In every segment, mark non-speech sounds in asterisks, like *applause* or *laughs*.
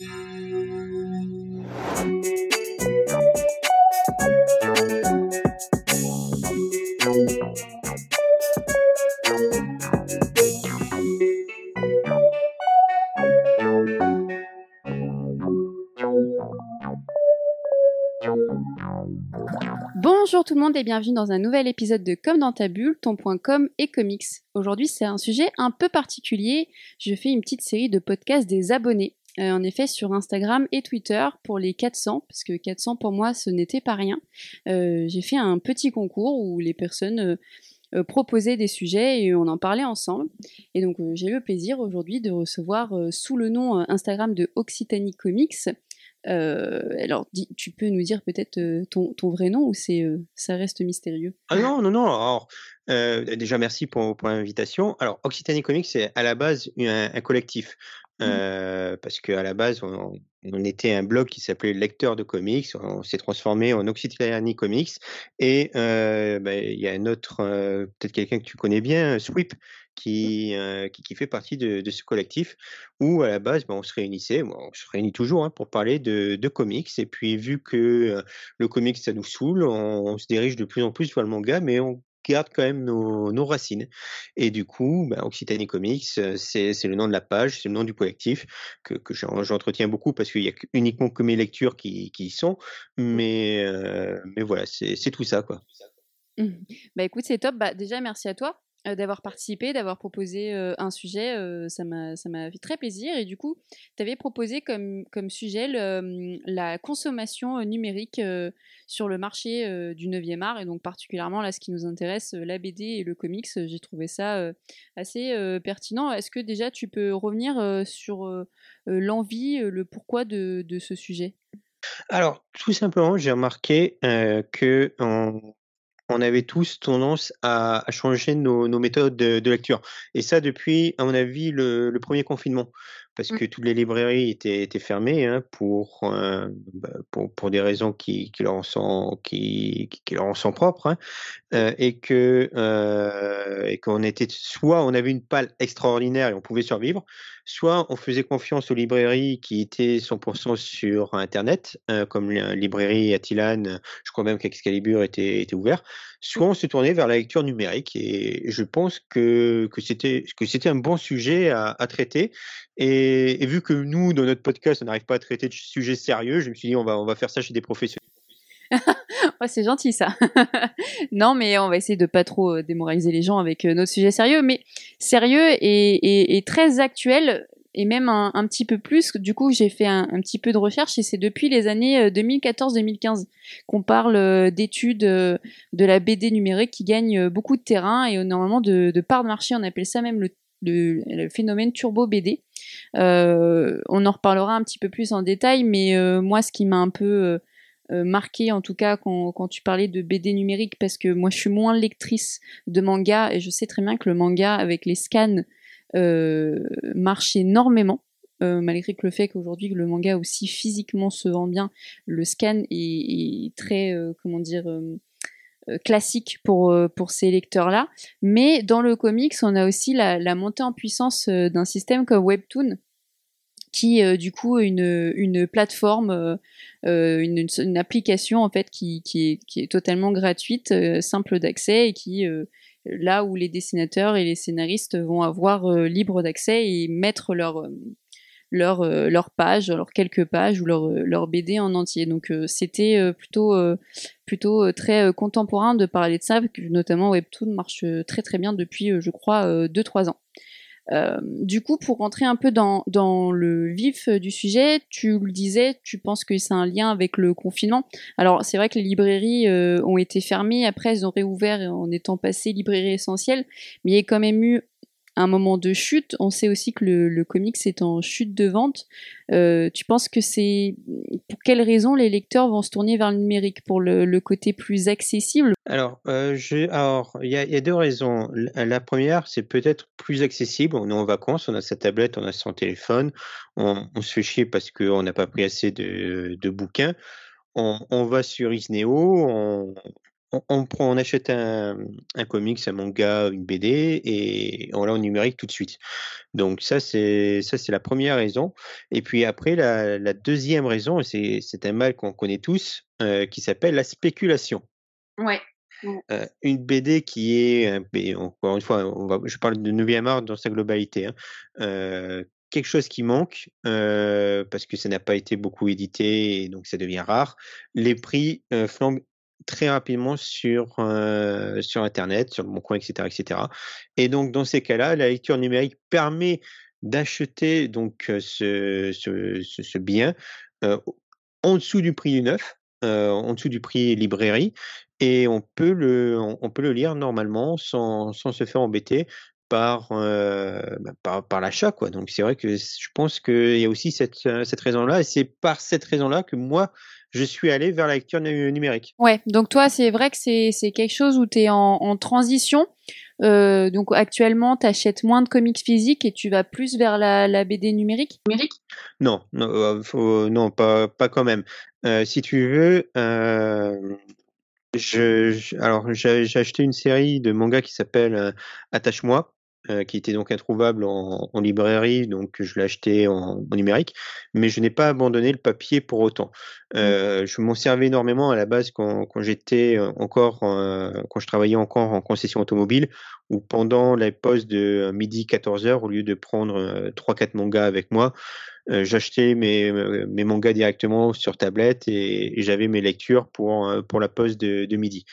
Bonjour tout le monde et bienvenue dans un nouvel épisode de Comme dans ta bulle, ton point com et comics. Aujourd'hui c'est un sujet un peu particulier. Je fais une petite série de podcasts des abonnés. Euh, en effet sur Instagram et Twitter pour les 400, parce que 400 pour moi ce n'était pas rien. Euh, j'ai fait un petit concours où les personnes euh, proposaient des sujets et on en parlait ensemble. Et donc j'ai eu le plaisir aujourd'hui de recevoir sous le nom Instagram de Occitanie Comics alors, tu peux nous dire peut-être ton, vrai nom ou ça reste mystérieux? Ah non, non, non. Alors, déjà, merci pour, pour l'invitation. Alors, Occitanie Comics, c'est à la base un, collectif. Mmh. parce qu'à la base, on, était un blog qui s'appelait Lecteur de comics. On s'est transformé en Occitanie Comics. Et bah, il y a un autre, peut-être quelqu'un que tu connais bien, Sweep, Mmh. qui, qui, fait partie de, ce collectif où à la base ben, on se réunissait, on se réunit toujours hein, pour parler de, comics et puis vu que le comics ça nous saoule, on, se dirige de plus en plus vers le manga mais on garde quand même nos, racines. Et du coup, ben, Occitanie Comics, c'est le nom de la page, c'est le nom du collectif que, que j'entretiens beaucoup parce qu'il y a uniquement que mes lectures qui, qui y sont. Mais, mais voilà, c'est tout ça. Quoi. Mmh. Bah écoute, c'est top. Bah, déjà, merci à toi euh, d'avoir participé, d'avoir proposé euh, un sujet. Euh, ça m'a fait très plaisir. Et du coup, tu avais proposé comme, comme sujet la consommation numérique sur le marché du 9e art. Et donc, particulièrement, là, ce qui nous intéresse, la BD et le comics. J'ai trouvé ça assez pertinent. Est-ce que déjà, tu peux revenir sur l'envie, le pourquoi de, ce sujet? Alors, tout simplement, j'ai remarqué que avait tous tendance à, changer nos, méthodes de, lecture. Et ça depuis, à mon avis, le premier confinement parce mmh. que toutes les librairies étaient, étaient fermées hein, pour, euh, bah, pour, pour, des raisons qui, qui, leur sont, qui, qui leur sont propres, hein, euh, et que euh, et qu'on était soit on avait une palle extraordinaire et on pouvait survivre, soit on faisait confiance aux librairies qui étaient 100% sur Internet, comme la librairie Attilan, je crois même qu'Excalibur était, était ouvert, soit on se tournait vers la lecture numérique, et je pense que, que c'était que c'était un bon sujet à, à traiter. Et, vu que nous, dans notre podcast, on n'arrive pas à traiter de sujets sérieux, je me suis dit, on va, on va faire ça chez des professionnels. *laughs* c'est gentil ça. *laughs* non, mais on va essayer de pas trop euh, démoraliser les gens avec euh, notre sujet sérieux, mais sérieux et, très actuel et même un, petit peu plus. Du coup, j'ai fait un, petit peu de recherche et c'est depuis les années 2014-2015 euh, qu'on parle d'études de la BD numérique qui gagne beaucoup de terrain et normalement de, de part de marché. On appelle ça même le le, phénomène turbo BD. Euh, on en reparlera un petit peu plus en détail, mais euh, moi, ce qui m'a un peu euh, marqué, en tout cas, quand, tu parlais de BD numérique, parce que moi, je suis moins lectrice de manga, et je sais très bien que le manga, avec les scans, marche énormément. malgré que le fait qu'aujourd'hui le manga aussi physiquement se vend bien, le scan est très, comment dire, classique pour, euh, pour ces lecteurs-là. Mais dans le comics, on a aussi la, montée en puissance euh, d'un système comme Webtoon, qui du coup une, plateforme, une, application en fait qui, qui, est, qui est totalement gratuite, simple d'accès et qui là où les dessinateurs et les scénaristes vont avoir libre d'accès et mettre leur leur, euh, leur page, leurs quelques pages ou leur, euh, leur BD en entier. Donc euh, c'était plutôt, plutôt très contemporain de parler de ça, notamment Webtoon marche très très bien depuis, je crois, 2-3 ans. Euh, du coup, pour rentrer un peu dans, dans, le vif du sujet, tu le disais, tu penses que c'est un lien avec le confinement. Alors, c'est vrai que les librairies ont été fermées, après elles ont réouvert en étant passées librairie essentielle, mais il y a quand même eu un moment de chute. On sait aussi que le, le comics est en chute de vente. Euh, tu penses que c'est pour quelles raisons les lecteurs vont se tourner vers le numérique? Pour le, côté plus accessible? Alors, euh, alors il y, a deux raisons. La première, c'est peut-être plus accessible. On est en vacances, on a sa tablette, on a son téléphone, on, se fait chier parce qu'on n'a pas pris assez de, bouquins. On, va sur Isneo, on, on, on prend, on achète un, un comics, un manga, une BD et on l'a en numérique tout de suite. Donc ça c'est ça c'est la première raison. Et puis après la, la deuxième raison, c'est c'est un mal qu'on connaît tous, euh, qui s'appelle la spéculation. Ouais. Euh, une BD qui est, encore une fois, on va, je parle de 9e art dans sa globalité, hein, euh, quelque chose qui manque euh, parce que ça n'a pas été beaucoup édité et donc ça devient rare. Les prix euh, flambent très rapidement sur euh, sur internet, sur bon coin, etc., etc. Et donc dans ces cas-là, la lecture numérique permet d'acheter donc euh, ce, bien euh, en dessous du prix du neuf, en dessous du prix librairie, et on peut le, lire normalement sans se faire embêter par, euh, bah, par, par l'achat, quoi. Donc c'est vrai que je pense qu'il y a aussi cette, euh, cette raison-là, et c'est par cette raison-là que moi, je suis allé vers la lecture nu- numérique. Ouais, donc toi, c'est vrai que c'est c'est quelque chose où tu es en, en transition. Euh, donc actuellement, tu achètes moins de comics physiques et tu vas plus vers la, la BD numérique? Numérique? Non, non, euh, faut- non, pas, pas quand même. Euh, si tu veux, euh, je, je- alors j'ai j'ai acheté une série de mangas qui s'appelle euh, Attache-moi, euh, qui était donc introuvable en, en librairie, donc je l'ai acheté en, en numérique, mais je n'ai pas abandonné le papier pour autant. Euh, je m'en servais énormément à la base quand, quand j'étais euh, encore, euh, quand je travaillais encore en concession automobile, où pendant la pause de euh, midi 14 heures, au lieu de prendre euh, trois quatre mangas avec moi, euh, j'achetais mes, mangas directement sur tablette et, j'avais mes lectures pour, la pause de, midi.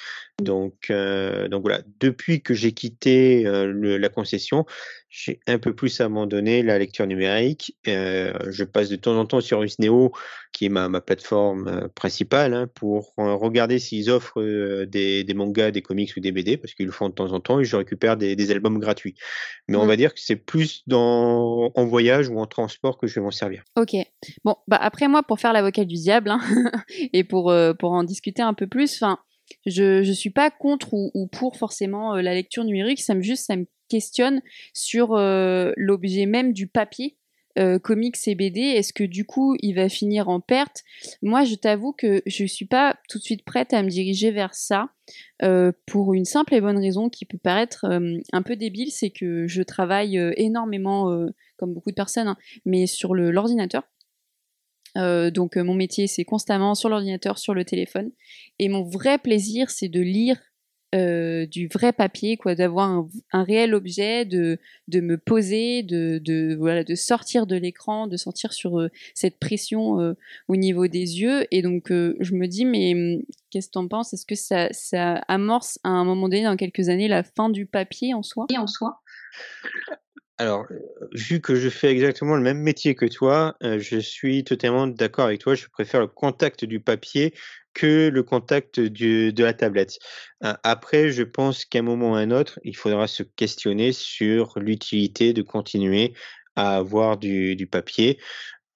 Donc, donc voilà, depuis que j'ai quitté la concession, j'ai un peu plus abandonné la lecture numérique. Euh, je passe de temps en temps sur Usneo, qui est ma, ma plateforme euh, principale, hein, pour euh, regarder s'ils offrent euh, des, des mangas, des comics ou des BD, parce qu'ils le font de temps en temps, et je récupère des, des albums gratuits. Mais on Mm. va dire que c'est plus dans, en voyage ou en transport que je vais m'en servir. Ok. Bon, bah après moi, pour faire l'avocat du diable hein, *laughs* et pour euh, pour en discuter un peu plus, enfin, je je suis pas contre ou, ou pour forcément euh, la lecture numérique. Ça me juste ça me questionne sur euh, l'objet même du papier. euh, comics et BD, est-ce que du coup il va finir en perte? Moi, je t'avoue que je suis pas tout de suite prête à me diriger vers ça euh, pour une simple et bonne raison qui peut paraître euh, un peu débile, c'est que je travaille énormément, comme beaucoup de personnes, hein, mais sur l'ordinateur. Donc mon métier c'est constamment sur l'ordinateur, sur le téléphone. Et mon vrai plaisir c'est de lire euh, du vrai papier, quoi, d'avoir un, un réel objet, de, de me poser, de, de, voilà, de sortir de l'écran, de sentir sur euh, cette pression euh, au niveau des yeux. Et donc euh, je me dis mais hum, qu'est-ce que t'en penses? Est-ce que ça, ça amorce à un moment donné dans quelques années la fin du papier en soi? Et en soi Alors, vu que je fais exactement le même métier que toi, euh, je suis totalement d'accord avec toi. Je préfère le contact du papier que le contact de la tablette. Euh, après, je pense qu'à un moment ou à un autre, il faudra se questionner sur l'utilité de continuer à avoir du, papier.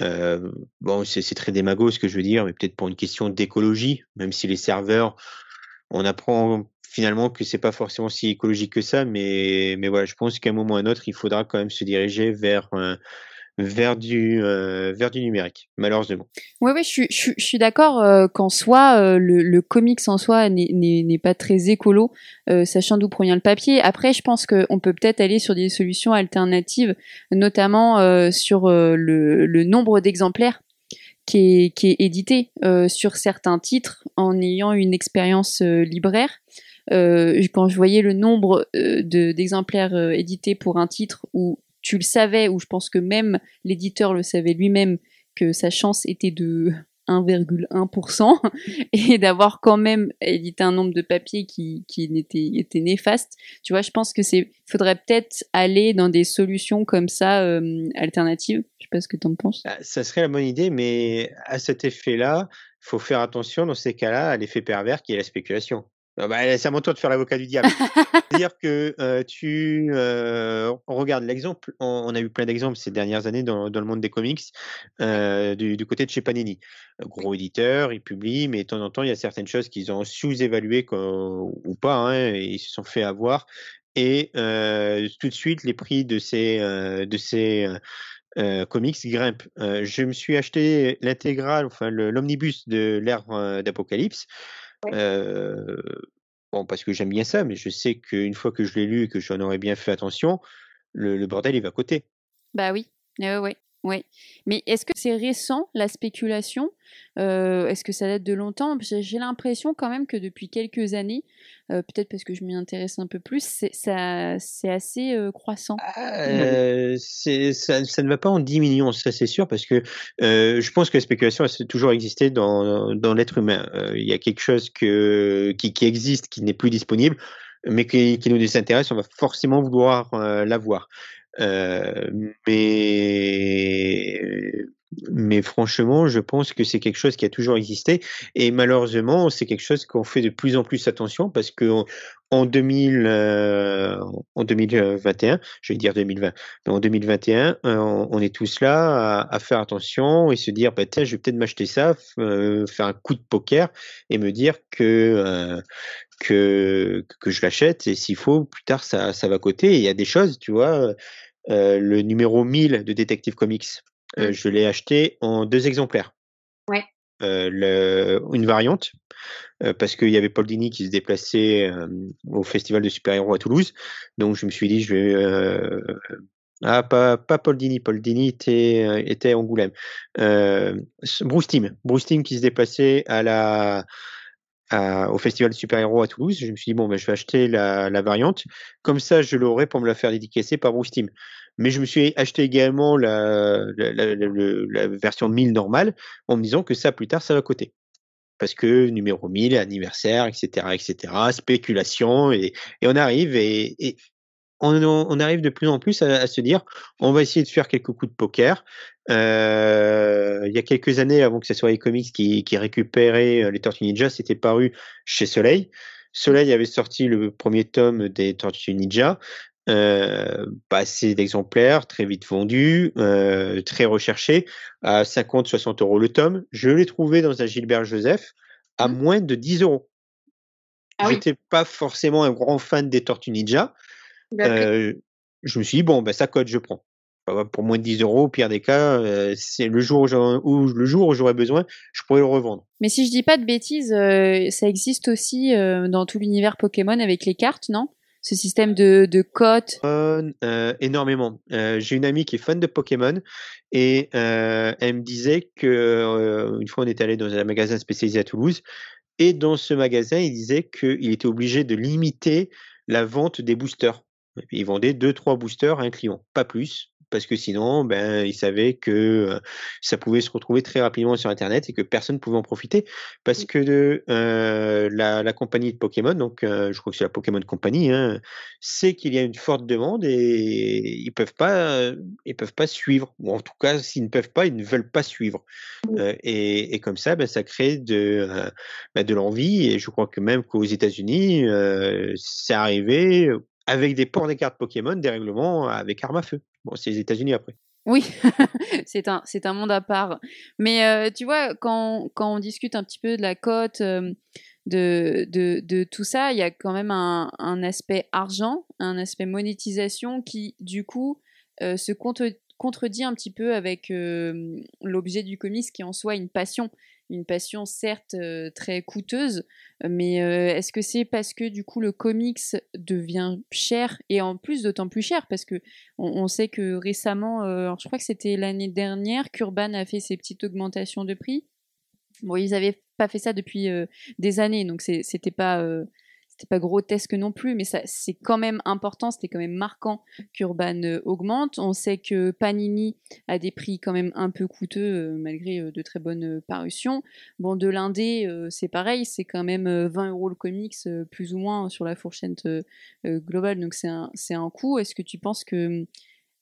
Euh, bon, c'est très démago ce que je veux dire, mais peut-être pour une question d'écologie, même si les serveurs, on apprend finalement que c'est pas forcément si écologique que ça, mais, mais voilà, je pense qu'à un moment ou à un autre, il faudra quand même se diriger vers, vers, du, euh, vers du numérique, malheureusement. Oui, oui, je suis, je suis, d'accord euh, qu'en soi, euh, le, le comics en soi n'est- pas très écolo, sachant d'où provient le papier. Après, je pense qu'on peut peut-être aller sur des solutions alternatives, notamment sur le, nombre d'exemplaires qui est, qui est édité sur certains titres en ayant une expérience libraire. Quand je voyais le nombre de- d'exemplaires édités pour un titre où tu le savais, où je pense que même l'éditeur le savait lui-même, que sa chance était de *laughs* 1,1% *laughs* et d'avoir quand même édité un nombre de papiers qui, qui était néfaste. Tu vois, je pense que c'est faudrait peut-être aller dans des solutions comme ça euh, alternatives. Je sais pas ce que tu en penses. Ah, Ça serait la bonne idée, mais à cet effet-là, faut faire attention dans ces cas-là à l'effet pervers qui est la spéculation. Ah bah, c'est à mon tour de faire l'avocat du diable. *laughs* C'est-à-dire que euh, tu euh, on regarde l'exemple, on, on a eu plein d'exemples ces dernières années dans, dans le monde des comics euh, du, du côté de chez Panini. Euh, Gros éditeur, ils publient, mais de temps en temps, il y a certaines choses qu'ils ont sous-évaluées ou pas, hein, et ils se sont fait avoir. Et euh, tout de suite, les prix de ces, euh, de ces euh, euh, comics grimpent. Euh, je me suis acheté l'intégrale, enfin l'omnibus de l'ère euh, d'Apocalypse. Euh, Bon, parce que j'aime bien ça, mais je sais qu'une fois que je l'ai lu et que j'en aurais bien fait attention, le, le bordel il va à côté. Bah oui, ouais, ouais. Oui, mais est-ce que c'est récent la spéculation? Euh, Est-ce que ça date de longtemps? J'ai l'impression quand même que depuis quelques années, euh, peut-être parce que je m'y intéresse un peu plus, c'est assez euh, croissant. Ah, ça, ça, ne va pas en diminuant, ça c'est sûr, parce que je pense que la spéculation a toujours existé dans, dans l'être humain. Il y a quelque chose que, qui, qui existe, qui n'est plus disponible, mais qui, qui nous désintéresse, on va forcément vouloir l'avoir. Euh, mais mais franchement, je pense que c'est quelque chose qui a toujours existé et malheureusement, c'est quelque chose qu'on fait de plus en plus attention parce que en 2000, euh, en 2021, je vais dire 2020, mais en 2021, euh, on, est tous là à, faire attention et se dire, bah, je vais peut-être m'acheter ça, faire un coup de poker et me dire que que que je l'achète et s'il faut, plus tard ça ça va coter. il y a des choses, tu vois. Euh, le numéro 1000 de Detective Comics, euh, je l'ai acheté en deux exemplaires. Ouais. Euh, le, une variante, parce qu'il y avait Paul Dini qui se déplaçait au festival de super-héros à Toulouse. Donc je me suis dit, je vais. ah, pas, pas Paul Dini. Paul Dini était, était à Angoulême. Bruce Timm. Bruce Timm qui se déplaçait à la, au festival super-héros à Toulouse. Je me suis dit, bon, ben, je vais acheter la, variante. Comme ça, je l'aurai pour me la faire dédicacer par Bruce Team. Mais je me suis acheté également la, version 1000 normale en me disant que ça, plus tard, ça va coter. Parce que numéro 1000, anniversaire, etc., etc., spéculation, et, on arrive, et on, on, arrive de plus en plus à, à, se dire, on va essayer de faire quelques coups de poker. Euh, il y a quelques années, avant que ce soit les comics qui, qui récupéraient euh, les Tortues Ninja, c'était paru chez Soleil. Soleil avait sorti le premier tome des Tortues Ninja. Euh, pas assez d'exemplaires, très vite vendus, euh, très recherché, à 50-60 euros le tome. Je l'ai trouvé dans un Gilbert Joseph à mmh. moins de 10 euros. Ah J'étais pas forcément un grand fan des Tortues Ninja. Euh, je me suis dit, bon, ben, ça cote, je prends pour moins de 10 euros, au pire des cas, euh, c'est le jour où, le jour où j'aurais besoin, je pourrais le revendre. Mais si je dis pas de bêtises, euh, ça existe aussi dans tout l'univers Pokémon avec les cartes, non? Ce système de, de cotes? Énormément. J'ai une amie qui est fan de Pokémon et elle me disait que une fois on est allé dans un magasin spécialisé à Toulouse et dans ce magasin il disait qu'il était obligé de limiter la vente des boosters. Il vendait deux trois boosters à un client, pas plus parce que sinon, ben, ils savaient que ça pouvait se retrouver très rapidement sur Internet et que personne ne pouvait en profiter parce mmh. que de, euh, la, la, compagnie de Pokémon, donc je crois que c'est la Pokémon Company, hein, sait qu'il y a une forte demande et ils peuvent pas, ils peuvent pas suivre. Ou en tout cas, s'ils ne peuvent pas, ils ne veulent pas suivre. Mmh. Euh, et, et, comme ça, ben, ça crée de, ben, de l'envie. Et je crois que même qu'aux États-Unis, c'est arrivé avec des ports des cartes Pokémon, des règlements avec arme à feu. Bon, c'est les États-Unis après. Oui, *laughs* c'est un, c'est un monde à part. Mais euh, tu vois, quand, quand, on discute un petit peu de la cote, euh, de, de, de, tout ça, il y a quand même un, aspect argent, un aspect monétisation qui, du coup, euh, se contredit un petit peu avec l'objet du comics qui en soi une passion une passion certes euh, très coûteuse, mais euh, est-ce que c'est parce que du coup le comics devient cher et en plus d'autant plus cher? Parce que on, sait que récemment, euh, je crois que c'était l'année dernière, qu'Urban a fait ses petites augmentations de prix. Bon, ils n'avaient pas fait ça depuis des années, donc c'était pas c'était pas grotesque non plus, mais c'est quand même important, c'était quand même marquant qu'Urban euh, augmente. On sait que Panini a des prix quand même un peu coûteux, euh, malgré euh, de très bonnes parutions. Bon, de l'indé, c'est pareil, c'est quand même 20 euros le comics, plus ou moins sur la fourchette globale, donc c'est un, c'est un coût. Est-ce que tu penses que,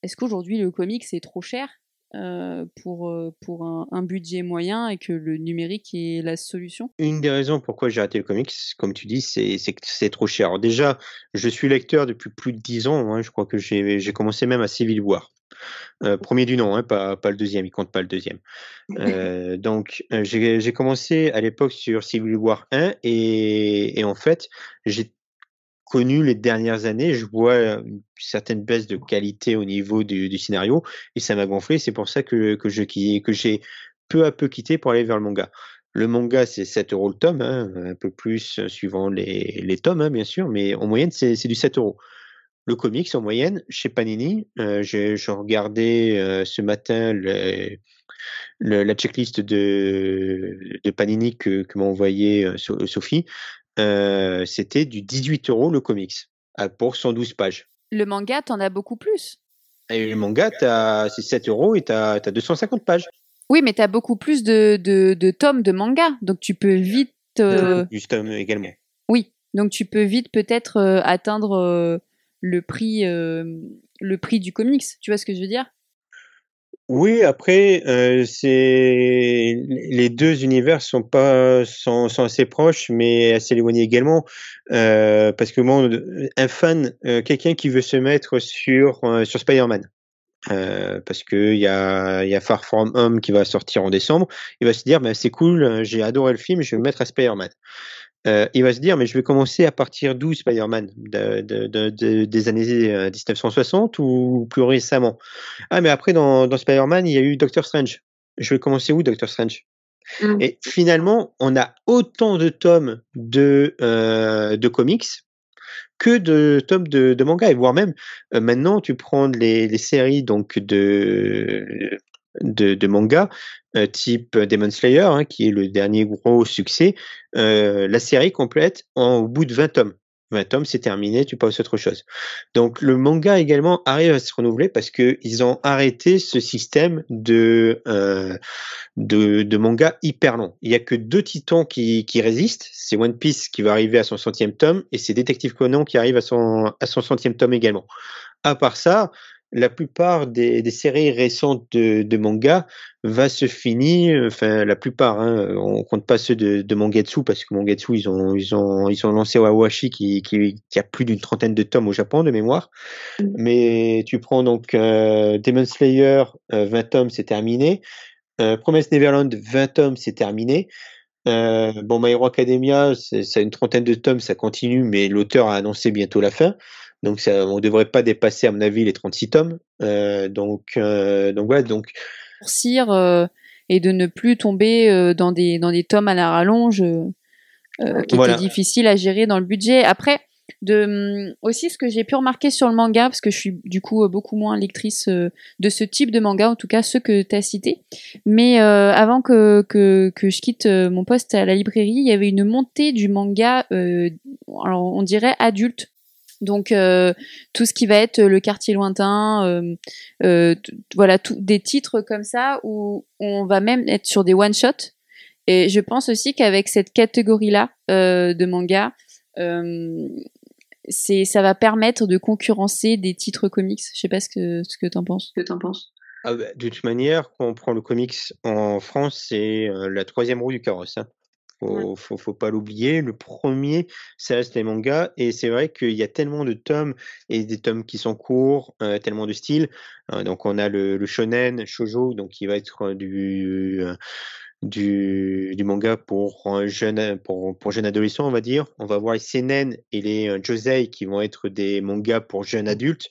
est-ce qu'aujourd'hui le comics est trop cher? Euh, pour, euh, pour un, budget moyen et que le numérique est la solution Une des raisons pourquoi j'ai arrêté le comics, comme tu dis, c'est que c'est trop cher. Alors déjà, je suis lecteur depuis plus de 10 ans. Hein, je crois que j'ai commencé même à Civil War. Euh, premier du nom, hein, pas, pas le deuxième, il compte pas le deuxième. Euh, *laughs* donc j'ai commencé à l'époque sur Civil War 1 et, et en fait j'ai connu les dernières années, je vois une certaine baisse de qualité au niveau du, scénario et ça m'a gonflé. C'est pour ça que, que je que j'ai peu à peu quitté pour aller vers le manga. Le manga, c'est 7 euros le tome, hein, un peu plus suivant les, les tomes, hein, bien sûr, mais en moyenne, c'est du 7 euros. Le comics, en moyenne, chez Panini, euh, je ce matin la checklist de, de Panini que, que m'a envoyé Sophie. C'était du 18 euros le comics pour 112 pages. Le manga, t'en as beaucoup plus. Et le manga, c'est 7 euros et t'as as 250 pages. Oui, mais t'as beaucoup plus de, de, de, tomes de manga, donc tu peux vite. Euh... Du tome également. Oui, donc tu peux vite peut-être euh, atteindre euh, le prix, euh, le prix du comics. Tu vois ce que je veux dire? Oui, après, euh, les deux univers sont pas sont, sont assez proches, mais assez éloignés également, euh, parce que un fan, euh, quelqu'un qui veut se mettre sur Spider-Man, parce que il y a il y a Far From Home qui va sortir en décembre, il va se dire, bah, c'est cool, j'ai adoré le film, je vais me mettre à Spider-Man. Euh, il va se dire, mais je vais commencer à partir d'où Spider-Man? De, de, de, Des années 1960 euh, ou plus récemment? Ah, mais après, dans, dans Spider-Man, il y a eu Doctor Strange. Je vais commencer où, Doctor Strange? Mmh. Et finalement, on a autant de tomes de, euh, de comics que de tomes de, de manga et voire même euh, maintenant tu prends les, les séries donc de de, manga euh, type Demon Slayer, hein, qui est le dernier gros succès, euh, la série complète en, au bout de 20 tomes. 20 tomes, c'est terminé, tu passes à autre chose. Donc le manga également arrive à se renouveler parce que ils ont arrêté ce système de euh, de, de, manga hyper long. Il y a que deux titans qui, qui résistent. C'est One Piece qui va arriver à son centième tome et c'est Détective Conan qui arrive à son à son centième tome également. À part ça, la plupart des, des séries récentes de, de, manga va se finir, enfin la plupart, hein, on compte pas ceux de, de Mangetsu parce que Mangetsu ils ont ils ont ils ont lancé Wawashi qui, qui, qui a plus d'une trentaine de tomes au Japon de mémoire, mmh. mais tu prends donc euh, Demon Slayer 20 euh, tomes c'est terminé, euh, Promise Neverland 20 tomes c'est terminé. Euh, bon, My Hero Academia, c'est une trentaine de tomes, ça continue, mais l'auteur a annoncé bientôt la fin. Donc ça, on ne devrait pas dépasser, à mon avis, les 36 tomes. Euh, donc, euh, donc voilà, donc. Euh, et de ne plus tomber dans, des, dans des tomes à la rallonge qui voilà. étaient difficiles à gérer dans le budget. Après, de, aussi ce que j'ai pu remarquer sur le manga, parce que je suis du coup beaucoup moins lectrice de ce type de manga, en tout cas ceux que tu as cités. Mais avant que, que, que, je quitte mon poste à la librairie, il y avait une montée du manga, alors on dirait adulte, donc euh, tout ce qui va être le quartier lointain, euh, euh, voilà, tout, des titres comme ça où on va même être sur des one shot. Et je pense aussi qu'avec cette catégorie-là de manga, c'est ça va permettre de concurrencer des titres comics. Je sais pas ce que ce que t'en penses. Que t'en penses. Ah bah, de toute manière, quand on prend le comics en France, c'est la troisième roue du carrosse. Hein. Faut, faut, faut, pas l'oublier. Le premier, ça reste les mangas. Et c'est vrai qu'il y a tellement de tomes et des tomes qui sont courts, euh, tellement de styles. Euh, donc, on a le, le, shonen, shojo, donc qui va être du, euh, du, du manga pour jeune, pour, pour jeunes adolescents, on va dire. On va voir les seinen et les josei qui vont être des mangas pour jeunes adultes.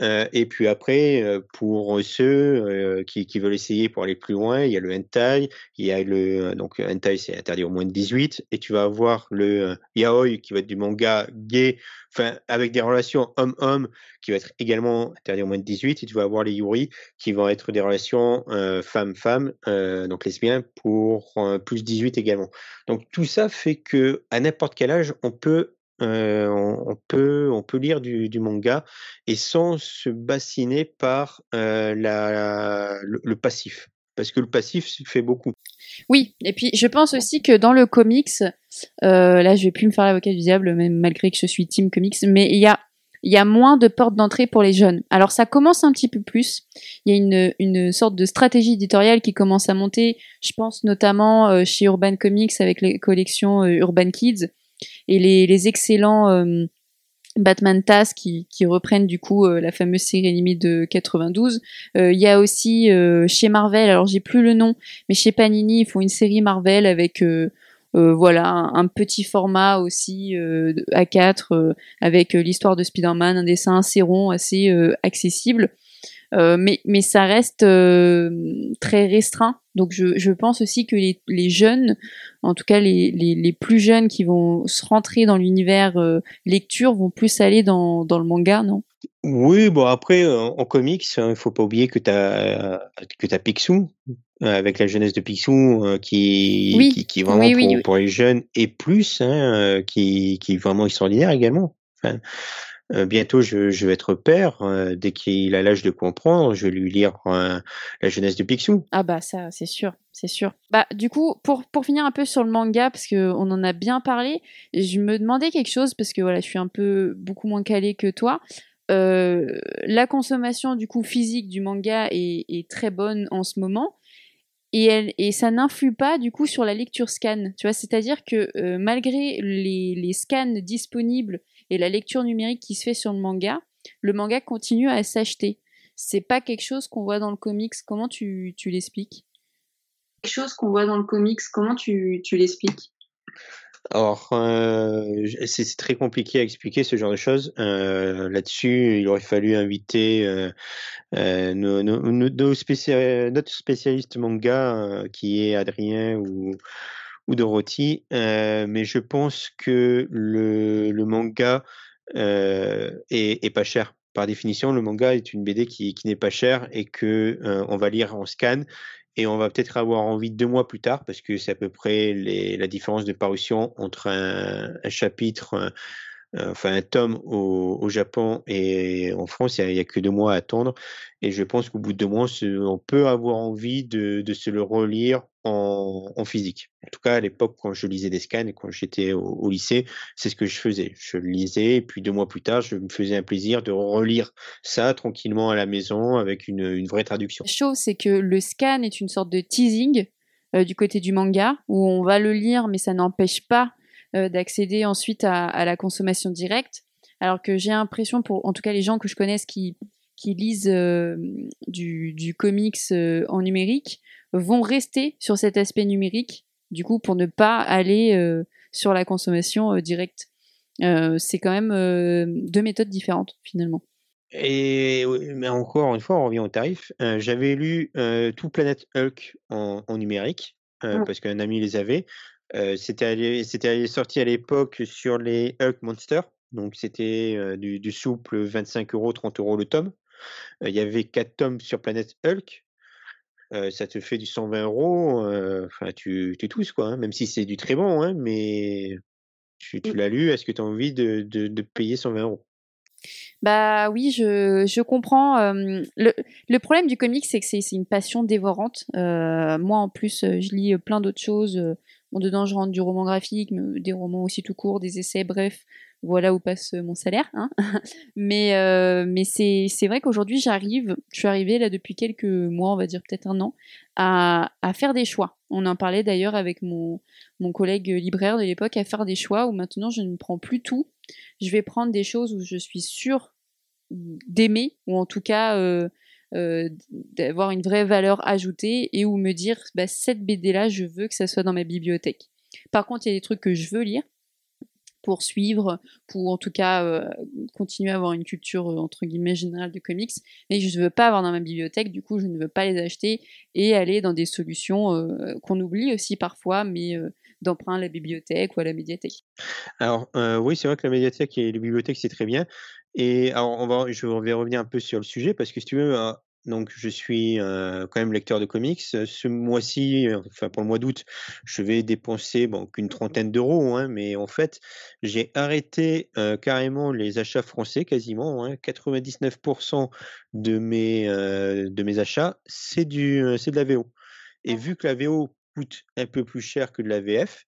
Euh, et puis après, euh, pour ceux euh, qui, veulent essayer pour aller plus loin, il y a le hentai, il y a le donc hentai c'est interdit au moins de 18, et tu vas avoir le yaoi qui va être du manga gay, enfin avec des relations homme-homme qui va être également interdit au moins de 18, et tu vas avoir les yuri qui vont être des relations femme-femme, donc lesbiens pour plus 18 également. Donc tout ça fait que à n'importe quel âge, on peut on, peut, on peut lire du, manga et sans se bassiner par la, le, passif. Parce que le passif fait beaucoup. Oui, et puis je pense aussi que dans le comics, là je vais plus me faire l'avocat du diable, même malgré que je suis team comics, mais il y a, y a moins de portes d'entrée pour les jeunes. Alors ça commence un petit peu plus. Il y a une, une sorte de stratégie éditoriale qui commence à monter. Je pense notamment chez Urban Comics avec les collections Urban Kids et les, les excellents euh, Batman Task qui, reprennent du coup euh, la fameuse série limite de 92. Euh, il y a aussi chez Marvel, alors j'ai plus le nom, mais chez Panini ils font une série Marvel avec voilà un, petit format aussi A4 avec l'histoire de Spider-Man, un dessin assez rond, assez accessible. Mais, mais ça reste très restreint. Donc je, je pense aussi que les, les, jeunes, en tout cas les, les, les, plus jeunes qui vont se rentrer dans l'univers lecture, vont plus aller dans, dans le manga, non? Oui, bon après, en, comics, hein, il faut pas oublier que tu as, que as Picsou, avec la jeunesse de Picsou, qui, qui, qui, est vraiment pour, pour, les jeunes et plus, hein, qui, qui est vraiment extraordinaire également. Enfin, euh, bientôt, je, vais être père. Euh, dès qu'il a l'âge de comprendre, je vais lui lire euh, la jeunesse de Picsou. Ah bah ça, c'est sûr, c'est sûr. Bah du coup, pour, pour finir un peu sur le manga, parce qu'on en a bien parlé, je me demandais quelque chose, parce que voilà, je suis un peu beaucoup moins calée que toi. la consommation du coup physique du manga est, est très bonne en ce moment. Et, elle, et ça n'influe pas du coup sur la lecture scan. Tu vois, c'est-à-dire que malgré les, les scans disponibles et la lecture numérique qui se fait sur le manga, le manga continue à s'acheter. C'est pas quelque chose qu'on voit dans le comics. Comment tu, tu l'expliques? Quelque chose qu'on voit dans le comics. Comment tu, tu l'expliques? Alors, euh, c'est très compliqué à expliquer ce genre de choses. Euh, Là-dessus, il aurait fallu inviter euh, euh nos, nos, nos spécial, notre spécialiste manga, euh, qui est Adrien ou, ou Dorothy, euh, mais je pense que le, manga euh, est, pas cher. Par définition, le manga est une BD qui, n'est pas cher et que euh, on va lire en scan et on va peut-être avoir envie deux mois plus tard parce que c'est à peu près la différence de parution entre un, chapitre enfin un tome au, Japon et en France, il n'y a, que deux mois à attendre. Et je pense qu'au bout de deux mois, on peut avoir envie de, se le relire en, physique. En tout cas, à l'époque, quand je lisais des scans et quand j'étais au, lycée, c'est ce que je faisais. Je le lisais et puis deux mois plus tard, je me faisais un plaisir de relire ça tranquillement à la maison avec une, vraie traduction. Chose, c'est que le scan est une sorte de teasing euh, du côté du manga où on va le lire, mais ça n'empêche pas euh, d'accéder ensuite à, à, la consommation directe. Alors que j'ai l'impression, pour en tout cas les gens que je connaisse qui, qui lisent euh, du, du, comics euh, en numérique, vont rester sur cet aspect numérique, du coup, pour ne pas aller sur la consommation directe. c'est quand même deux méthodes différentes, finalement. Et mais encore une fois, on revient au tarif. J'avais lu tout Planète Hulk en, en numérique, mmh. parce qu'un ami les avait. C'était c'était sorti à l'époque sur les Hulk Monster, donc c'était du, du, souple 25 euros, 30 euros le tome. Il y avait 4 tomes sur Planète Hulk. ça te fait du 120 euros. Enfin, tu, tu tous quoi, hein, même si c'est du très bon, hein, mais tu, tu l'as lu. Est-ce que tu as envie de, de, de payer 120 euros? Bah oui, je, je comprends. Euh, le, le, problème du comic, c'est que c'est une passion dévorante. Euh, moi, en plus, je lis plein d'autres choses. Bon, dedans, je rentre du roman graphique, des romans aussi tout court, des essais, bref, voilà où passe mon salaire. Hein *laughs* mais euh, c'est, vrai qu'aujourd'hui, j'arrive, je suis arrivée là depuis quelques mois, on va dire peut-être un an, à, faire des choix. On en parlait d'ailleurs avec mon, mon collègue libraire de l'époque, à faire des choix où maintenant je ne prends plus tout. Je vais prendre des choses où je suis sûre d'aimer, ou en tout cas... Euh, euh, d'avoir une vraie valeur ajoutée et où me dire bah, cette BD là je veux que ça soit dans ma bibliothèque. Par contre il y a des trucs que je veux lire pour suivre, pour en tout cas euh, continuer à avoir une culture euh, entre guillemets générale de comics, mais je ne veux pas avoir dans ma bibliothèque, du coup je ne veux pas les acheter et aller dans des solutions qu'on oublie aussi parfois, mais d'emprunt à la bibliothèque ou à la médiathèque. Alors oui, c'est vrai que la médiathèque et les bibliothèques c'est très bien, et alors, on va, je vais revenir un peu sur le sujet parce que si tu veux, euh, donc je suis euh, quand même lecteur de comics. Ce mois-ci, enfin pour le mois d'août, je vais dépenser bon qu'une trentaine d'euros, hein, mais en fait, j'ai arrêté euh, carrément les achats français quasiment. Hein, 99% de mes euh, de mes achats, c'est du c'est de la VO. Et vu que la VO coûte un peu plus cher que de la VF,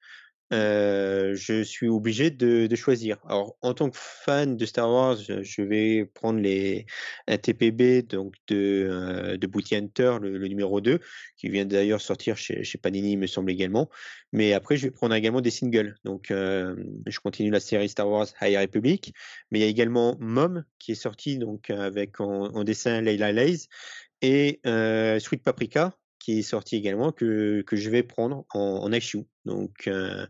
euh, je suis obligé de, choisir. Alors, en tant que fan de Star Wars, je vais prendre les, TPB donc de, euh, de Booty Hunter, le, numéro 2, qui vient d'ailleurs sortir chez, Panini, il me semble également. Mais après, je vais prendre également des singles. Donc, euh, je continue la série Star Wars High Republic. Mais il y a également Mom, qui est sorti donc avec en, dessin Layla Lays et Sweet Paprika, qui est sorti également que, que je vais prendre en, en issue. Donc, euh,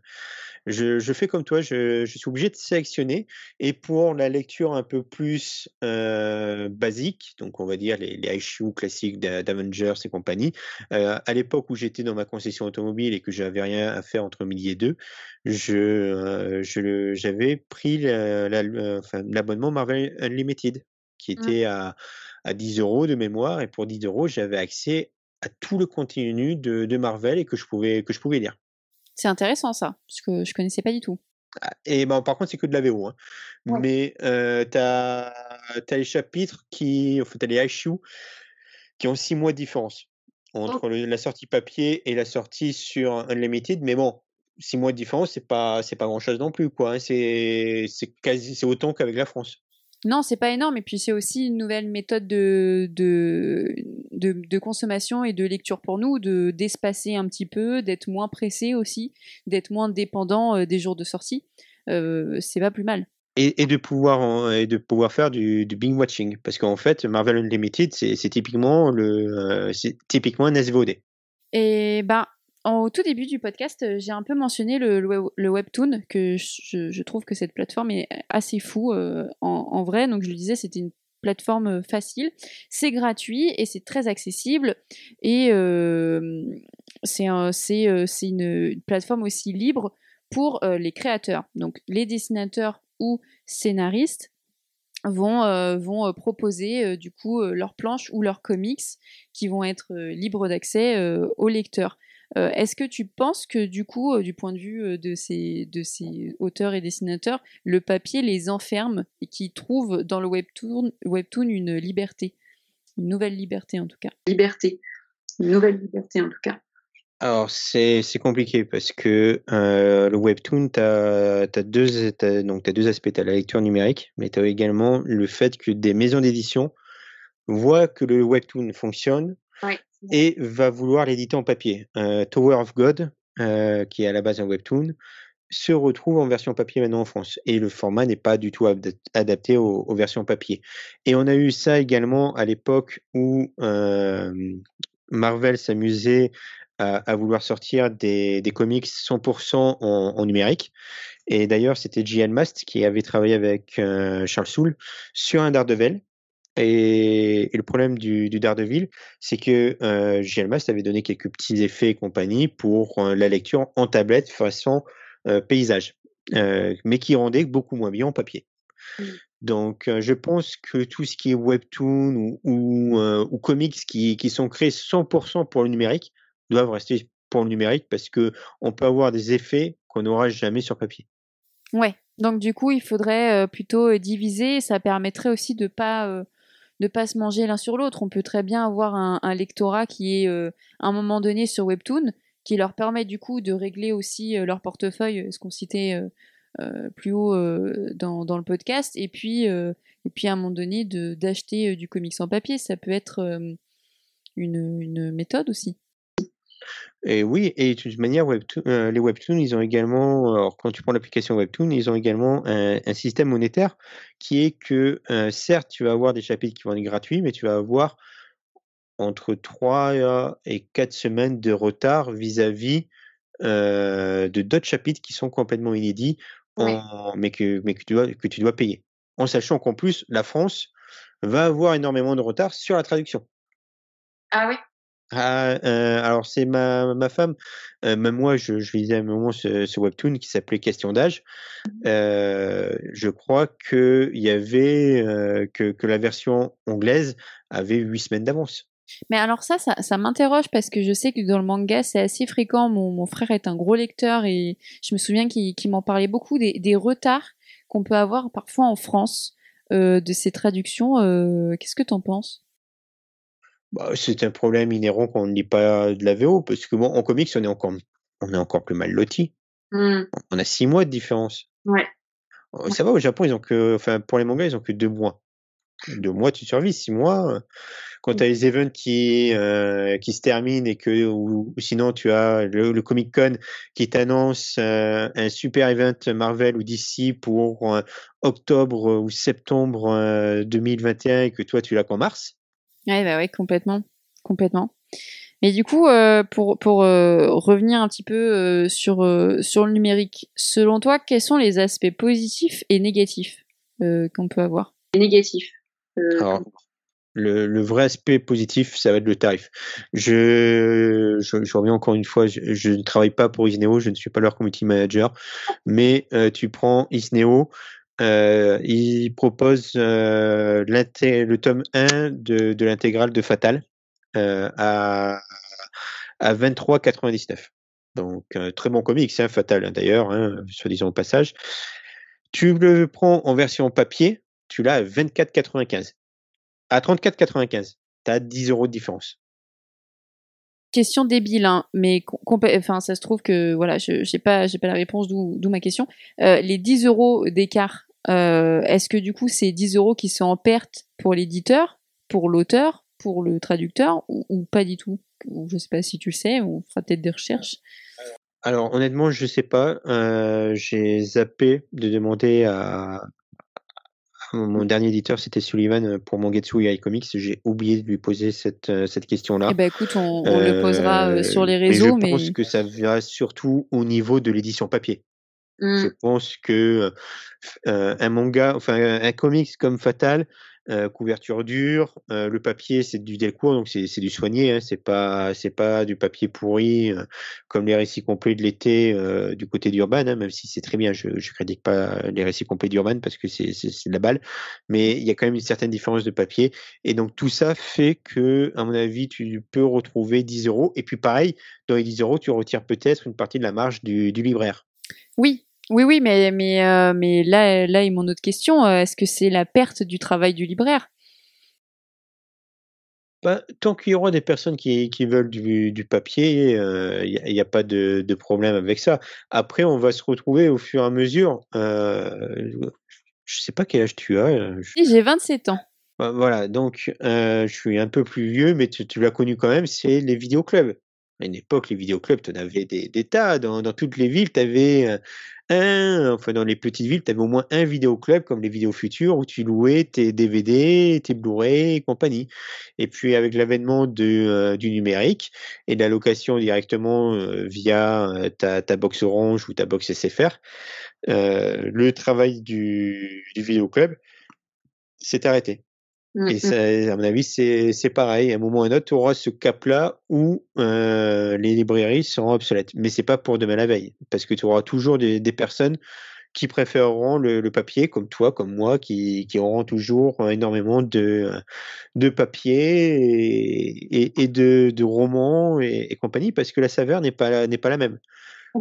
je, je, fais comme toi, je, je, suis obligé de sélectionner. Et pour la lecture un peu plus euh, basique, donc on va dire les, les issues classiques d'Avengers et compagnie, euh, à l'époque où j'étais dans ma concession automobile et que j'avais rien à faire entre midi et deux, je, euh, je j'avais pris l'abonnement la, Marvel Unlimited qui mmh. était à, à 10 euros de mémoire. Et pour 10 euros, j'avais accès à tout le contenu de, de Marvel et que je pouvais, que je pouvais lire. C'est intéressant ça, parce que je connaissais pas du tout. Ah, et ben, par contre, c'est que de la VO. Hein. Ouais. Mais euh, tu as, as, les chapitres qui. En fait, les issues qui ont six mois de différence entre oh. le, la sortie papier et la sortie sur Unlimited. Mais bon, six mois de différence, c'est pas, c'est pas grand chose non plus, quoi. Hein. C'est, c'est quasi, c'est autant qu'avec la France. Non, c'est pas énorme. Et puis c'est aussi une nouvelle méthode de, de, de, de, consommation et de lecture pour nous, de d'espacer un petit peu, d'être moins pressé aussi, d'être moins dépendant euh, des jours de sortie. Euh, c'est pas plus mal. Et, et, de pouvoir et de pouvoir faire du, du binge watching parce qu'en fait Marvel Unlimited c'est typiquement le euh, c'est typiquement un SVOD. Et ben au tout début du podcast, euh, j'ai un peu mentionné le, webtoon, que je, trouve que cette plateforme est assez fou euh, en, vrai. Donc je le disais, c'était une plateforme euh, facile, c'est gratuit et c'est très accessible et c'est un, une, plateforme aussi libre pour les créateurs. Donc les dessinateurs ou scénaristes vont proposer du coup leurs planches ou leurs comics qui vont être libres d'accès aux lecteurs. Euh, est-ce que tu penses que du coup, euh, du point de vue euh, de ces, de ces auteurs et dessinateurs, le papier les enferme et qu'ils trouvent dans le webtoon, webtoon une liberté Une nouvelle liberté en tout cas? Liberté. Une nouvelle liberté en tout cas. Alors, c'est compliqué parce que euh, le webtoon, tu as, as, deux, as, donc, as deux aspects. Tu as la lecture numérique, mais tu as également le fait que des maisons d'édition voient que le webtoon fonctionne ouais et va vouloir l'éditer en papier. Euh, Tower of God, euh, qui est à la base un webtoon, se retrouve en version papier maintenant en France. Et le format n'est pas du tout adapté aux, versions papier. Et on a eu ça également à l'époque où euh, Marvel s'amusait à, vouloir sortir des, comics 100% en, en, numérique. Et d'ailleurs, c'était J.L. Mast qui avait travaillé avec Charles Soule sur un Daredevil et, et, le problème du, du Daredevil, c'est que euh, GLMAS avait donné quelques petits effets et compagnie pour euh, la lecture en tablette façon euh, paysage, euh, mais qui rendait beaucoup moins bien en papier. Mmh. Donc, je pense que tout ce qui est webtoon ou, ou, ou comics qui, qui, sont créés 100% pour le numérique doivent rester pour le numérique parce que on peut avoir des effets qu'on n'aura jamais sur papier. Ouais. Donc du coup, il faudrait plutôt diviser. Ça permettrait aussi de pas ne pas se manger l'un sur l'autre. On peut très bien avoir un, lectorat qui est euh, à un moment donné sur Webtoon, qui leur permet du coup de régler aussi euh, leur portefeuille, ce qu'on citait euh, euh plus haut euh, dans, le podcast, et puis, à un moment donné d'acheter du comics en papier. Ça peut être une méthode aussi. Et oui, et de toute manière, Webtoon, euh, les Webtoons, ils ont également, alors quand tu prends l'application Webtoon, ils ont également un, un, système monétaire qui est que, euh, certes, tu vas avoir des chapitres qui vont être gratuits, mais tu vas avoir entre 3 et 4 semaines de retard vis-à-vis -vis, euh, de d'autres chapitres qui sont complètement inédits, en, mais, que, mais que, tu dois, que tu dois payer. En sachant qu'en plus, la France va avoir énormément de retard sur la traduction. Ah oui ah, euh, alors c'est ma, ma femme, euh, même moi je, je lisais à un moment ce, ce webtoon qui s'appelait Question d'âge. Mmh. Euh, je crois que il y avait euh, que, que la version anglaise avait huit semaines d'avance. Mais alors ça, ça, ça m'interroge parce que je sais que dans le manga c'est assez fréquent. Mon, mon, frère est un gros lecteur et je me souviens qu'il qu m'en parlait beaucoup des, des retards qu'on peut avoir parfois en France de ces traductions. Qu'est-ce que t'en penses? Bah, c'est un problème inhérent quand on ne lit pas de la VO, parce que bon, en comics, on est encore, on est encore plus mal loti. Mmh. On a six mois de différence. Ouais. Ça va, au Japon, ils ont que, enfin, pour les mangas, ils ont que deux mois. Deux mois, tu survis. Six mois, quand tu as les events qui, euh, qui se terminent et que, ou, ou sinon tu as le, le Comic Con qui t'annonce euh, un super event Marvel ou DC pour euh, octobre ou septembre 2021 et que toi tu l'as qu'en mars Ouais, bah ouais, complètement. Complètement. Mais du coup, euh, pour, pour euh, revenir un petit peu euh, sur, euh, sur le numérique, selon toi, quels sont les aspects positifs et négatifs euh, qu'on peut avoir? Négatif. Euh, Alors, le, le vrai aspect positif, ça va être le tarif. Je, je, je reviens encore une fois, je, je ne travaille pas pour Isneo, je ne suis pas leur community manager, mais euh, tu prends Isneo, il propose euh, le tome 1 de, l'intégrale de Fatal euh, à, à 23,99. Donc, euh, très bon comics, hein, Fatal hein, d'ailleurs, hein, soit disant au passage. Tu le prends en version papier, tu l'as à 24,95. À 34,95, tu as 10 euros de différence. Question débile, hein, mais enfin, ça se trouve que voilà, je j'ai pas, pas la réponse, d'où ma question. Euh, les 10 euros d'écart, euh, est-ce que du coup c'est 10 euros qui sont en perte pour l'éditeur, pour l'auteur, pour le traducteur, ou, ou pas du tout? Ou Je sais pas si tu le sais, on fera peut-être des recherches. Alors, honnêtement, je sais pas. euh, J'ai zappé de demander à, mon dernier éditeur, c'était Sullivan pour Mangetsu et iComics. J'ai oublié de lui poser cette, euh, cette question-là. Eh ben écoute, on, on le posera sur les mais réseaux, je mais, pense que ça va surtout au niveau de l'édition papier. Mm, Je pense que euh, un manga, enfin un comics comme Fatal, euh, couverture dure, euh, le papier c'est du Delcourt, donc c'est du soigné, hein, c'est pas c'est pas du papier pourri euh, comme les récits complets de l'été euh, du côté d'Urban, hein, même si c'est très bien, je je critique pas les récits complets d'Urban parce que c'est de la balle, mais il y a quand même une certaine différence de papier et donc tout ça fait que à mon avis tu peux retrouver 10 euros et puis pareil dans les 10 euros tu retires peut-être une partie de la marge du, du libraire. oui, oui, oui, mais mais euh, mais là, là est mon autre question. euh, Est-ce que c'est la perte du travail du libraire? Bah, tant qu'il y aura des personnes qui, qui veulent du, du papier, il n'y a, pas de, de problème avec ça. Après, on va se retrouver au fur et à mesure. Euh, je sais pas quel âge tu as. euh, je- j'ai 27 ans. bah, voilà, donc euh, je suis un peu plus vieux, mais tu, tu l'as connu quand même, c'est les vidéoclubs. À une époque, les vidéoclubs, tu en avais des, tas. Dans, toutes les villes, tu avais un, enfin dans les petites villes, tu avais au moins un vidéoclub comme les vidéos futures où tu louais tes DVD, tes Blu-ray et compagnie. Et puis avec l'avènement euh, du numérique et de la location directement euh, via euh, ta, box Orange ou ta box SFR, euh, le travail du, du vidéoclub s'est arrêté. Mm, Et mm. ça, à mon avis, c'est pareil. À un moment ou à un autre, tu auras ce cap-là où euh, les librairies seront obsolètes. Mais c'est pas pour demain la veille, parce que tu auras toujours des, des personnes qui préféreront le, le papier, comme toi, comme moi, qui, qui auront toujours énormément de, de papier et, et, et de, de romans et, et compagnie, parce que la saveur n'est pas, n'est pas la même.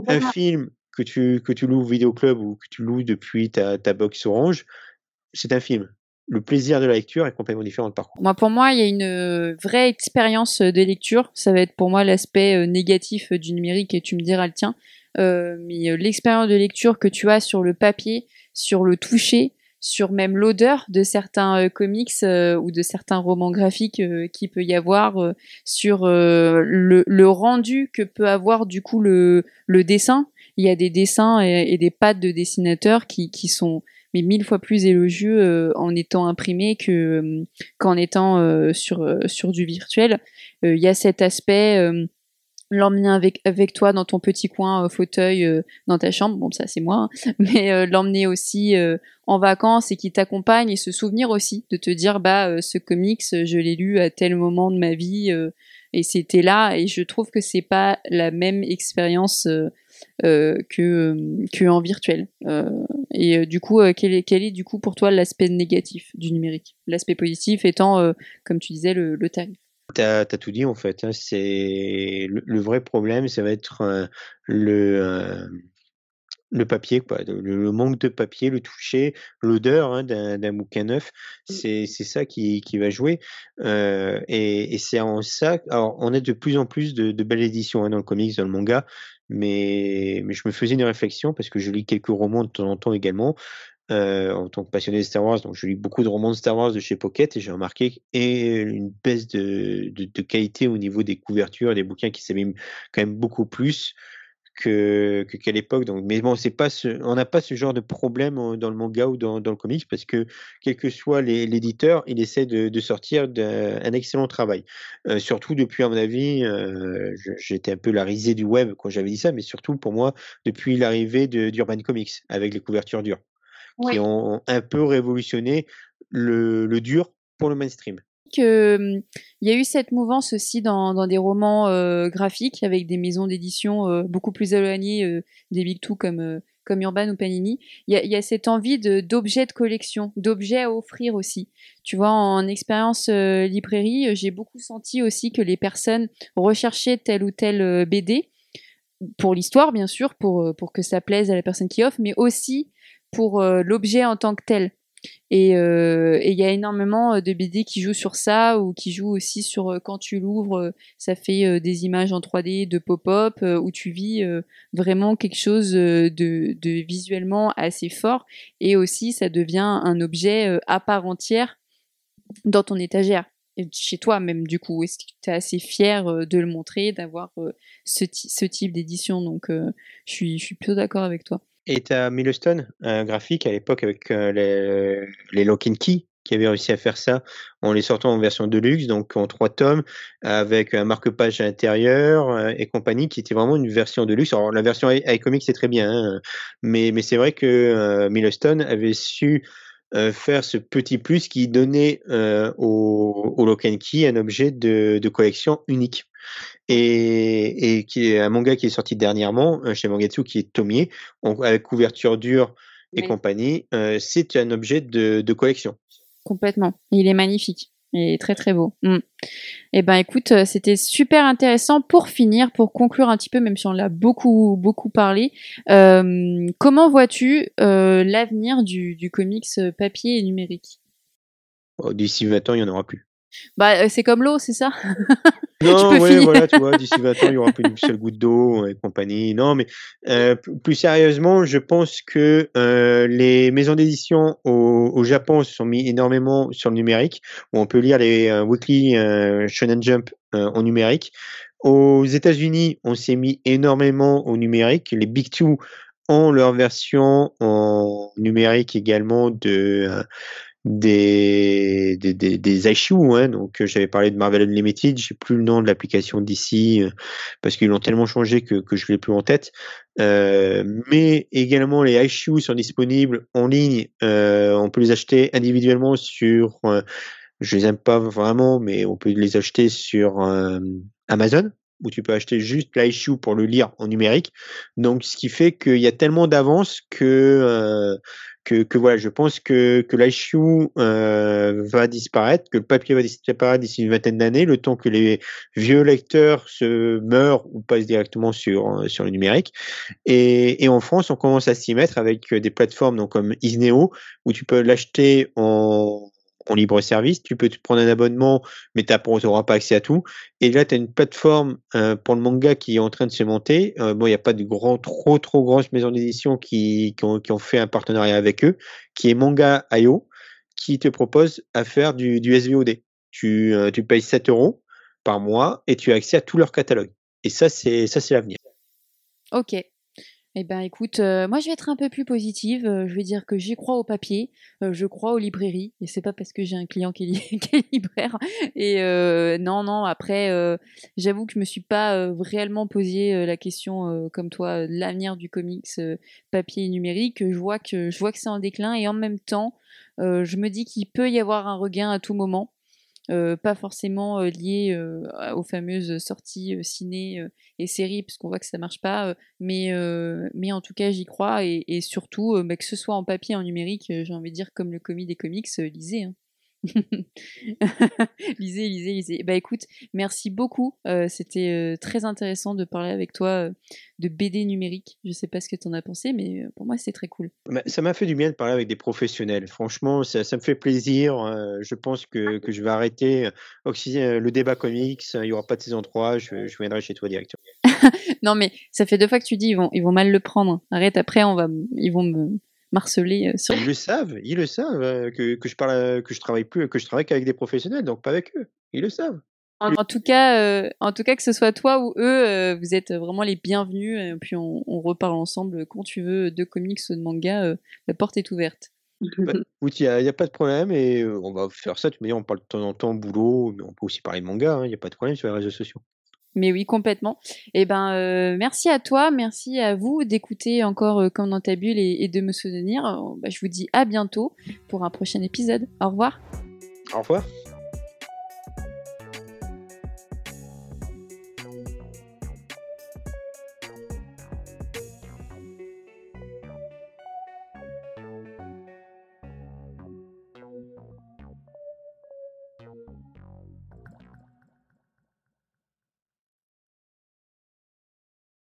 Un film que tu, que tu loues au vidéoclub ou que tu loues depuis ta, ta box orange, c'est un film. Le plaisir de la lecture est complètement différent par contre. Moi, pour moi, il y a une euh, vraie expérience de lecture. Ça va être pour moi l'aspect euh, négatif euh, du numérique et tu me diras le tien. Euh, mais euh, l'expérience de lecture que tu as sur le papier, sur le toucher, sur même l'odeur de certains euh, comics euh, ou de certains romans graphiques euh, qui peut y avoir, euh, sur euh, le, rendu que peut avoir du coup le, dessin. Il y a des dessins et, des pattes de dessinateurs qui sont mais mille fois plus élogieux euh, en étant imprimés que euh, qu'en étant euh, sur sur du virtuel. Il y a cet aspect l'emmener avec avec toi dans ton petit coin euh, fauteuil dans ta chambre. Bon, ça c'est moi, hein. *laughs* mais l'emmener aussi en vacances et qui t'accompagne et se souvenir aussi de te dire bah ce comics je l'ai lu à tel moment de ma vie et c'était là et je trouve que c'est pas la même expérience euh, que euh, que virtuel. Euh, et euh, du coup, quel est quel est du coup pour toi l'aspect négatif du numérique? L'aspect positif étant, comme tu disais, le, le tarif. T'as as tout dit en fait. hein. C'est le, vrai problème, ça va être le le papier, quoi, le, le manque de papier, le toucher, l'odeur hein, d'un bouquin neuf. C'est c'est ça qui qui va jouer. Euh, et et c'est en ça. Alors, on a de plus en plus de, de belles éditions hein, dans le comics, dans le manga. Mais, mais je me faisais une réflexion parce que je lis quelques romans de temps en temps également euh, en tant que passionné de Star Wars, donc je lis beaucoup de romans de Star Wars de chez Pocket et j'ai remarqué et une baisse de, de, de qualité au niveau des couvertures, des bouquins qui s'abîment quand même beaucoup plus que que- qu'à l'époque. Donc, mais bon, c'est pas ce, on n'a pas ce genre de problème euh, dans le manga ou dans, dans le comics parce que quel que soit les- l'éditeur, il essaie de, de sortir d'un un excellent travail. Euh, surtout depuis, à mon avis, euh, j'étais un peu la risée du web quand j'avais dit ça, mais surtout pour moi depuis l'arrivée de d'Urban Comics avec les couvertures dures qui ont un peu révolutionné le, le dur pour le mainstream. Que il y a eu cette mouvance aussi dans, des romans graphiques avec des maisons d'édition beaucoup plus éloignées des big two comme comme Urban ou Panini. Il y a, cette envie de d'objets de collection, d'objets à offrir aussi. Tu vois, en expérience librairie, euh, j'ai beaucoup senti aussi que les personnes recherchaient tel ou tel BD pour l'histoire, bien sûr, pour pour que ça plaise à la personne qui offre, mais aussi pour l'objet en tant que tel. Et euh, et il y a énormément euh, de BD qui jouent sur ça ou qui jouent aussi sur euh, quand tu l'ouvres, ça fait des images en 3D, de pop-up, où tu vis vraiment quelque chose de, visuellement assez fort. Et aussi, ça devient un objet à part entière dans ton étagère. Chez toi même du coup, est-ce que tu es assez fier de le montrer, d'avoir ce, type d'édition? Donc je suis plutôt d'accord avec toi. Et tu as un graphique à l'époque avec euh, les, les Lock and Key qui avait réussi à faire ça en les sortant en version deluxe, donc en trois tomes, avec un marque-page à l'intérieur euh, et compagnie, qui était vraiment une version deluxe. Alors la version i- iComics c'est très bien, hein, mais, c'est vrai que euh, avait su euh, faire ce petit plus qui donnait euh, au, Lock and Key un objet de, de collection unique. Et, et qui est un manga qui est sorti dernièrement euh, chez Mangetsu, qui est Tomie, avec couverture dure et Oui. compagnie. euh, c'est un objet de, de collection. Complètement. Il est magnifique. Il est très très beau. Mm. Eh ben écoute, euh, c'était super intéressant. Pour finir, pour conclure un petit peu, même si on l'a beaucoup beaucoup parlé, euh, comment vois-tu euh, l'avenir du, du comics papier et numérique? Oh, D'ici 20 ans, il n'y en aura plus. Bah euh, c'est comme l'eau, c'est ça? *laughs* Non, finir. voilà, tu vois, d'ici 20 ans, il n'y aura plus une seule goutte d'eau et compagnie. Non, mais euh, plus sérieusement, je pense que euh, les maisons d'édition au, au Japon se sont mis énormément sur le numérique, où on peut lire les euh, weekly Shonen Jump en numérique. Aux États-Unis, on s'est mis énormément au numérique. Les Big Two ont leur version en numérique également de des des des, des issues, hein. donc euh, j'avais parlé de Marvel Unlimited, j'ai plus le nom de l'application d'ici euh, parce qu'ils l'ont tellement changé que que je l'ai plus en tête. Euh, mais également les issues sont disponibles en ligne, euh, on peut les acheter individuellement sur euh, je les aime pas vraiment, mais on peut les acheter sur euh, Amazon où tu peux acheter juste l'issue pour le lire en numérique. Donc, ce qui fait qu'il y a tellement d'avance que, euh, que, que voilà, je pense que, que l'issue euh, va disparaître, que le papier va disparaître d'ici une vingtaine d'années, le temps que les vieux lecteurs se meurent ou passent directement sur, euh, sur le numérique. Et, et en France, on commence à s'y mettre avec des plateformes donc, comme Isneo, où tu peux l'acheter en en libre service, tu peux te prendre un abonnement, mais tu n'auras pas accès à tout. Et là, tu as une plateforme euh, pour le manga qui est en train de se monter. Euh, bon, il n'y a pas de grand, trop, trop grosses maisons d'édition qui, ont, fait un partenariat avec eux, qui est Manga.io, qui te propose à faire du, du SVOD. Tu, euh, tu payes 7 euros par mois et tu as accès à tout leur catalogue. Et ça, c'est ça, c'est l'avenir. Ok. Eh ben écoute, euh, moi je vais être un peu plus positive. euh, je vais dire que j'y crois au papier, euh, je crois aux librairies, et c'est pas parce que j'ai un client qui est, *laughs* qui est libraire. Et non, non. Après, j'avoue que je me suis pas réellement posé la question comme toi de l'avenir du comics papier et numérique. Je vois que je vois que c'est en déclin, et en même temps, je me dis qu'il peut y avoir un regain à tout moment. Euh, pas forcément euh, lié euh, aux fameuses sorties ciné et séries, parce qu'on voit que ça marche pas, mais, mais en tout cas j'y crois, et, surtout, bah, que ce soit en papier, en numérique, j'ai envie de dire comme le commis des comics, lisez. hein. *laughs* lisez, lisez, lisez. Bah écoute, merci beaucoup, euh, c'était euh, très intéressant de parler avec toi euh, de BD numérique, je sais pas ce que tu en as pensé, mais pour moi c'est très cool. Bah, Ça m'a fait du bien de parler avec des professionnels. Franchement, ça, ça me fait plaisir. Je pense que, que je vais arrêter le débat comics. Il n'y aura pas de saison 3. Je, je viendrai chez toi directement. *laughs* Non mais ça fait deux fois que tu dis, ils vont, ils vont mal le prendre. Arrête, après on va, ils vont me marceler euh, sur Ils le savent, ils le savent euh, que, que je parle, euh, que je travaille plus, que je travaille qu'avec des professionnels, donc pas avec eux. Ils le savent. En, tout cas, euh, en tout cas, que ce soit toi ou eux, euh, vous êtes vraiment les bienvenus. Et puis on, on reparle ensemble quand tu veux de comics ou de manga. euh, la porte est ouverte. Bah, écoute, il n'y a, pas de problème et on va faire ça. Tu me dis, on parle de temps en temps boulot, mais on peut aussi parler de manga. Il n'y a pas de problème sur les réseaux sociaux. Mais oui, complètement. Et ben, euh, merci à toi, merci à vous d'écouter encore euh, comme dans ta bulle et, et de me soutenir. Euh, bah, je vous dis à bientôt pour un prochain épisode. Au revoir. Au revoir.